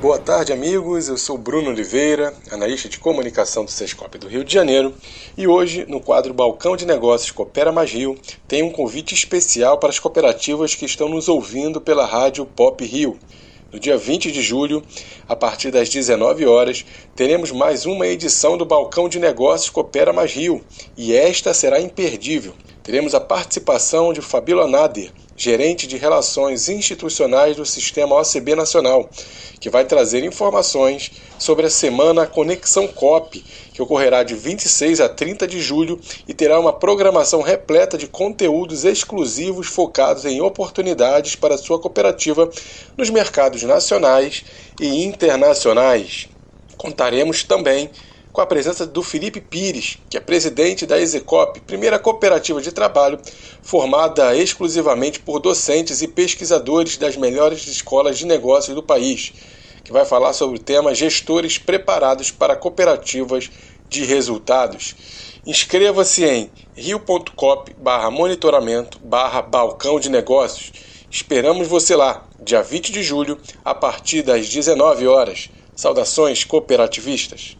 Boa tarde, amigos. Eu sou Bruno Oliveira, analista de comunicação do Sescop do Rio de Janeiro, e hoje, no quadro Balcão de Negócios Coopera Mais Rio, tem um convite especial para as cooperativas que estão nos ouvindo pela rádio Pop Rio. No dia 20 de julho, a partir das 19 horas, teremos mais uma edição do Balcão de Negócios Coopera Mais Rio, e esta será imperdível. Teremos a participação de Fabíola Nader, gerente de Relações Institucionais do Sistema OCB Nacional, que vai trazer informações sobre a Semana Conexão COP, que ocorrerá de 26 a 30 de julho e terá uma programação repleta de conteúdos exclusivos focados em oportunidades para sua cooperativa nos mercados nacionais e internacionais. Contaremos também com a presença do Felipe Pires, que é presidente da Execop, primeira cooperativa de trabalho formada exclusivamente por docentes e pesquisadores das melhores escolas de negócios do país, que vai falar sobre o tema Gestores Preparados para Cooperativas de Resultados. Inscreva-se em rio.cop monitoramento balcão de negócios. Esperamos você lá, dia 20 de julho, a partir das 19 horas. Saudações cooperativistas!